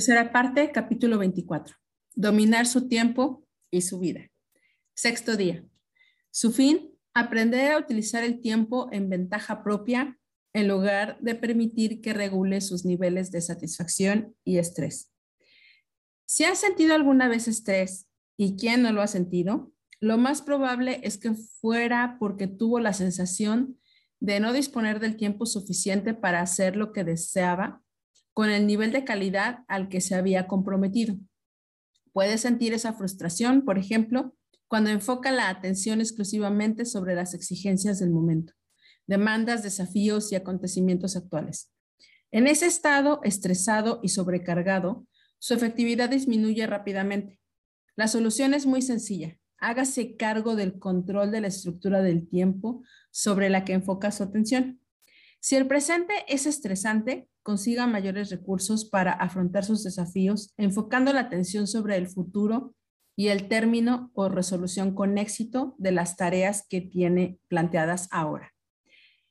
Tercera parte, capítulo 24. Dominar su tiempo y su vida. Sexto día. Su fin, aprender a utilizar el tiempo en ventaja propia en lugar de permitir que regule sus niveles de satisfacción y estrés. Si has sentido alguna vez estrés y quién no lo ha sentido, lo más probable es que fuera porque tuvo la sensación de no disponer del tiempo suficiente para hacer lo que deseaba con el nivel de calidad al que se había comprometido. Puede sentir esa frustración, por ejemplo, cuando enfoca la atención exclusivamente sobre las exigencias del momento, demandas, desafíos y acontecimientos actuales. En ese estado estresado y sobrecargado, su efectividad disminuye rápidamente. La solución es muy sencilla. Hágase cargo del control de la estructura del tiempo sobre la que enfoca su atención. Si el presente es estresante, consiga mayores recursos para afrontar sus desafíos, enfocando la atención sobre el futuro y el término o resolución con éxito de las tareas que tiene planteadas ahora.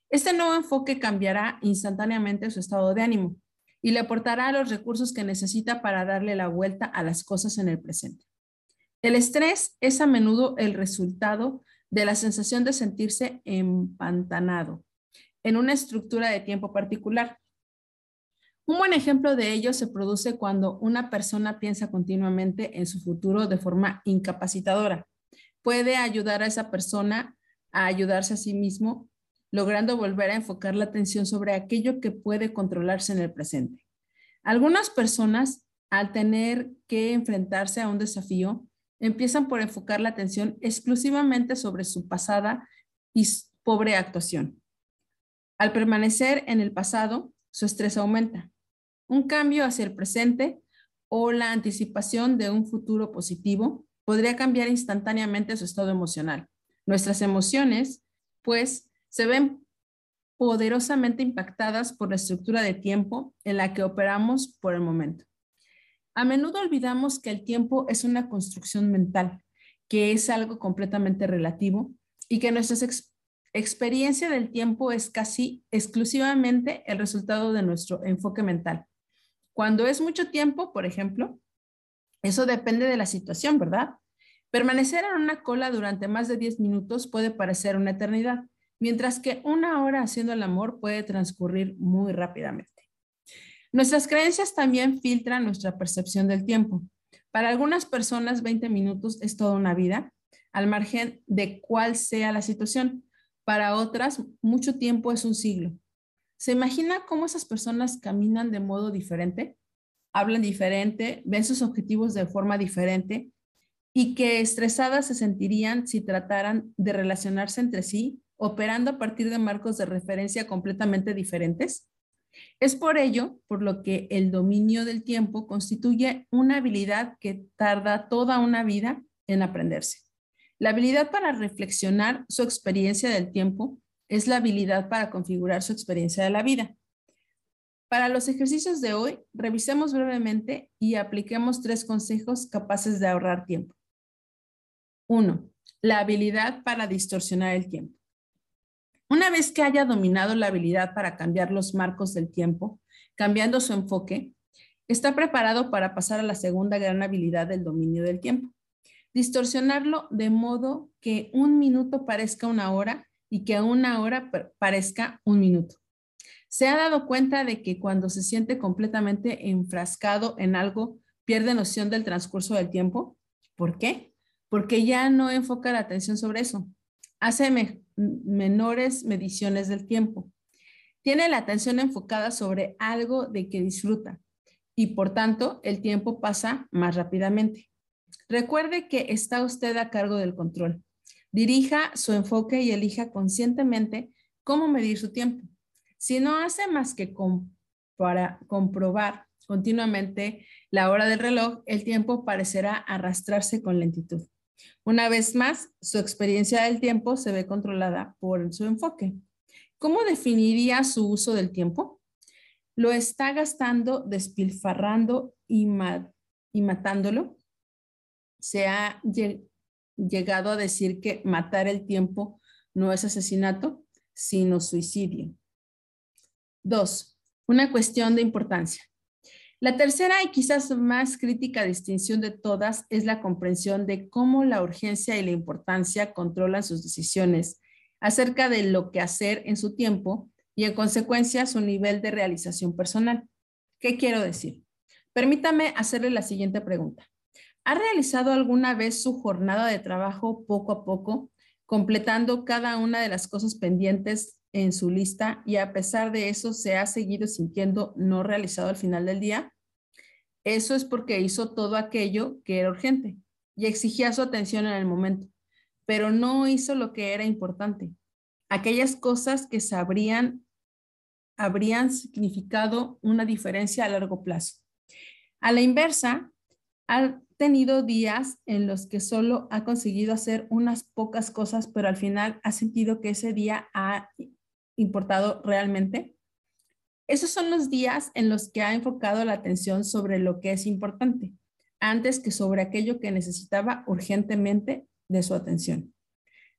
Este nuevo enfoque cambiará instantáneamente su estado de ánimo y le aportará los recursos que necesita para darle la vuelta a las cosas en el presente. El estrés es a menudo el resultado de la sensación de sentirse empantanado en una estructura de tiempo particular un buen ejemplo de ello se produce cuando una persona piensa continuamente en su futuro de forma incapacitadora. Puede ayudar a esa persona a ayudarse a sí mismo, logrando volver a enfocar la atención sobre aquello que puede controlarse en el presente. Algunas personas, al tener que enfrentarse a un desafío, empiezan por enfocar la atención exclusivamente sobre su pasada y pobre actuación. Al permanecer en el pasado, su estrés aumenta un cambio hacia el presente o la anticipación de un futuro positivo podría cambiar instantáneamente su estado emocional. Nuestras emociones, pues, se ven poderosamente impactadas por la estructura de tiempo en la que operamos por el momento. A menudo olvidamos que el tiempo es una construcción mental, que es algo completamente relativo y que nuestra experiencia del tiempo es casi exclusivamente el resultado de nuestro enfoque mental. Cuando es mucho tiempo, por ejemplo, eso depende de la situación, ¿verdad? Permanecer en una cola durante más de 10 minutos puede parecer una eternidad, mientras que una hora haciendo el amor puede transcurrir muy rápidamente. Nuestras creencias también filtran nuestra percepción del tiempo. Para algunas personas, 20 minutos es toda una vida, al margen de cuál sea la situación. Para otras, mucho tiempo es un siglo. ¿Se imagina cómo esas personas caminan de modo diferente? Hablan diferente, ven sus objetivos de forma diferente y qué estresadas se sentirían si trataran de relacionarse entre sí, operando a partir de marcos de referencia completamente diferentes. Es por ello por lo que el dominio del tiempo constituye una habilidad que tarda toda una vida en aprenderse. La habilidad para reflexionar su experiencia del tiempo es la habilidad para configurar su experiencia de la vida. Para los ejercicios de hoy, revisemos brevemente y apliquemos tres consejos capaces de ahorrar tiempo. Uno, la habilidad para distorsionar el tiempo. Una vez que haya dominado la habilidad para cambiar los marcos del tiempo, cambiando su enfoque, está preparado para pasar a la segunda gran habilidad del dominio del tiempo. Distorsionarlo de modo que un minuto parezca una hora y que una hora parezca un minuto. ¿Se ha dado cuenta de que cuando se siente completamente enfrascado en algo, pierde noción del transcurso del tiempo? ¿Por qué? Porque ya no enfoca la atención sobre eso. Hace menores mediciones del tiempo. Tiene la atención enfocada sobre algo de que disfruta y por tanto el tiempo pasa más rápidamente. Recuerde que está usted a cargo del control. Dirija su enfoque y elija conscientemente cómo medir su tiempo. Si no hace más que para comprobar continuamente la hora del reloj, el tiempo parecerá arrastrarse con lentitud. Una vez más, su experiencia del tiempo se ve controlada por su enfoque. ¿Cómo definiría su uso del tiempo? ¿Lo está gastando, despilfarrando y, y matándolo? ¿Se ha llegado a decir que matar el tiempo no es asesinato, sino suicidio. Dos, una cuestión de importancia. La tercera y quizás más crítica distinción de todas es la comprensión de cómo la urgencia y la importancia controlan sus decisiones acerca de lo que hacer en su tiempo y en consecuencia su nivel de realización personal. ¿Qué quiero decir? Permítame hacerle la siguiente pregunta. ¿Ha realizado alguna vez su jornada de trabajo poco a poco, completando cada una de las cosas pendientes en su lista y a pesar de eso se ha seguido sintiendo no realizado al final del día? Eso es porque hizo todo aquello que era urgente y exigía su atención en el momento, pero no hizo lo que era importante. Aquellas cosas que sabrían habrían significado una diferencia a largo plazo. A la inversa, ha tenido días en los que solo ha conseguido hacer unas pocas cosas, pero al final ha sentido que ese día ha importado realmente. Esos son los días en los que ha enfocado la atención sobre lo que es importante, antes que sobre aquello que necesitaba urgentemente de su atención.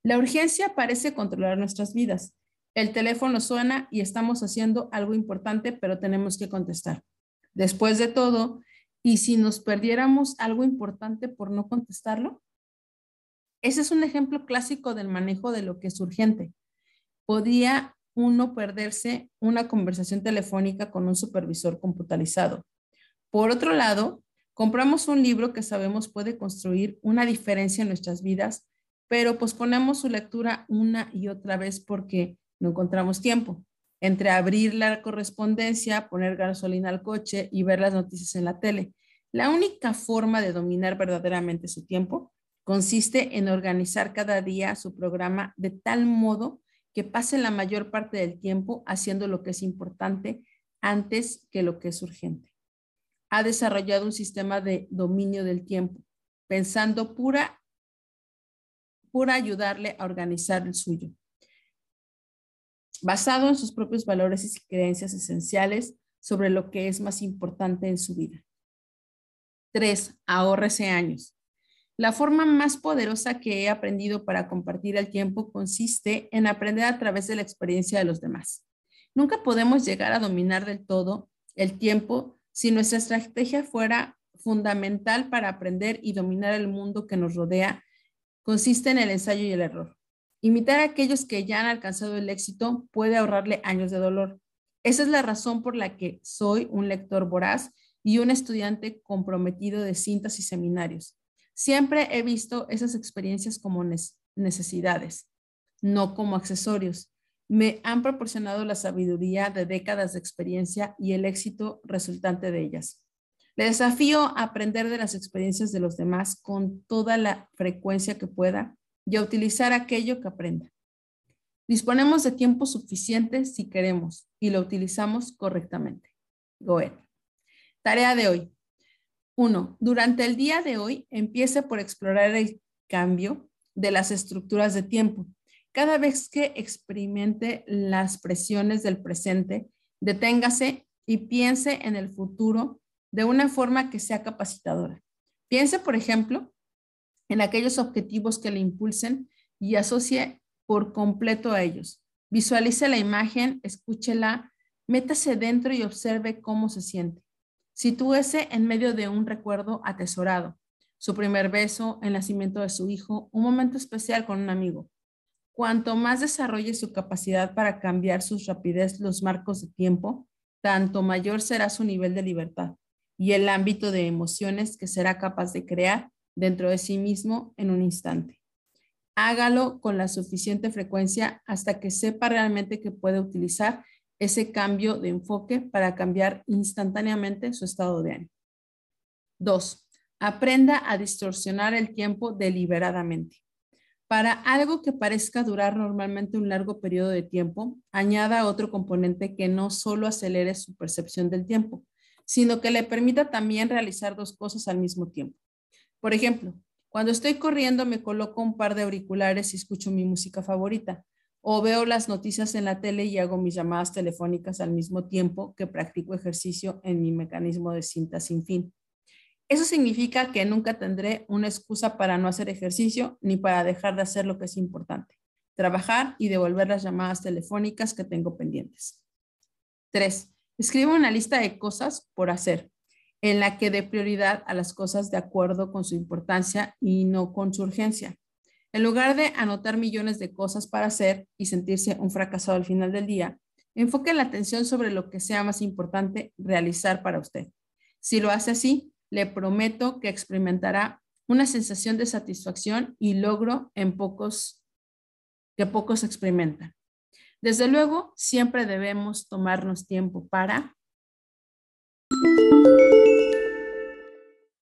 La urgencia parece controlar nuestras vidas. El teléfono suena y estamos haciendo algo importante, pero tenemos que contestar. Después de todo, ¿y si nos perdiéramos algo importante por no contestarlo? Ese es un ejemplo clásico del manejo de lo que es urgente. Podía uno perderse una conversación telefónica con un supervisor computarizado. Por otro lado, compramos un libro que sabemos puede construir una diferencia en nuestras vidas, pero posponemos su lectura una y otra vez porque no encontramos tiempo. Entre abrir la correspondencia, poner gasolina al coche y ver las noticias en la tele. La única forma de dominar verdaderamente su tiempo consiste en organizar cada día su programa de tal modo que pase la mayor parte del tiempo haciendo lo que es importante antes que lo que es urgente. Ha desarrollado un sistema de dominio del tiempo, pensando pura, pura ayudarle a organizar el suyo, basado en sus propios valores y creencias esenciales sobre lo que es más importante en su vida. Tres, ahórrese años. La forma más poderosa que he aprendido para compartir el tiempo consiste en aprender a través de la experiencia de los demás. Nunca podemos llegar a dominar del todo el tiempo si nuestra estrategia fuera fundamental para aprender y dominar el mundo que nos rodea. Consiste en el ensayo y el error. Imitar a aquellos que ya han alcanzado el éxito puede ahorrarle años de dolor. Esa es la razón por la que soy un lector voraz y un estudiante comprometido de cintas y seminarios. Siempre he visto esas experiencias como necesidades, no como accesorios. Me han proporcionado la sabiduría de décadas de experiencia y el éxito resultante de ellas. Le desafío a aprender de las experiencias de los demás con toda la frecuencia que pueda y a utilizar aquello que aprenda. Disponemos de tiempo suficiente si queremos y lo utilizamos correctamente. Goethe. Tarea de hoy. Uno, durante el día de hoy empiece por explorar el cambio de las estructuras de tiempo. Cada vez que experimente las presiones del presente, deténgase y piense en el futuro de una forma que sea capacitadora. Piense, por ejemplo, en aquellos objetivos que le impulsen y asocie por completo a ellos. Visualice la imagen, escúchela, métase dentro y observe cómo se siente. Sitúese en medio de un recuerdo atesorado, su primer beso, el nacimiento de su hijo, un momento especial con un amigo. Cuanto más desarrolle su capacidad para cambiar sus rapidez los marcos de tiempo, tanto mayor será su nivel de libertad y el ámbito de emociones que será capaz de crear dentro de sí mismo en un instante. Hágalo con la suficiente frecuencia hasta que sepa realmente que puede utilizar ese cambio de enfoque para cambiar instantáneamente su estado de ánimo. Dos, aprenda a distorsionar el tiempo deliberadamente. Para algo que parezca durar normalmente un largo periodo de tiempo, añada otro componente que no solo acelere su percepción del tiempo, sino que le permita también realizar dos cosas al mismo tiempo. Por ejemplo, cuando estoy corriendo me coloco un par de auriculares y escucho mi música favorita o veo las noticias en la tele y hago mis llamadas telefónicas al mismo tiempo que practico ejercicio en mi mecanismo de cinta sin fin. Eso significa que nunca tendré una excusa para no hacer ejercicio ni para dejar de hacer lo que es importante, trabajar y devolver las llamadas telefónicas que tengo pendientes. Tres, escribo una lista de cosas por hacer. En la que dé prioridad a las cosas de acuerdo con su importancia y no con su urgencia. En lugar de anotar millones de cosas para hacer y sentirse un fracasado al final del día, enfoque la atención sobre lo que sea más importante realizar para usted. Si lo hace así, le prometo que experimentará una sensación de satisfacción y logro en pocos que pocos experimentan. Desde luego, siempre debemos tomarnos tiempo para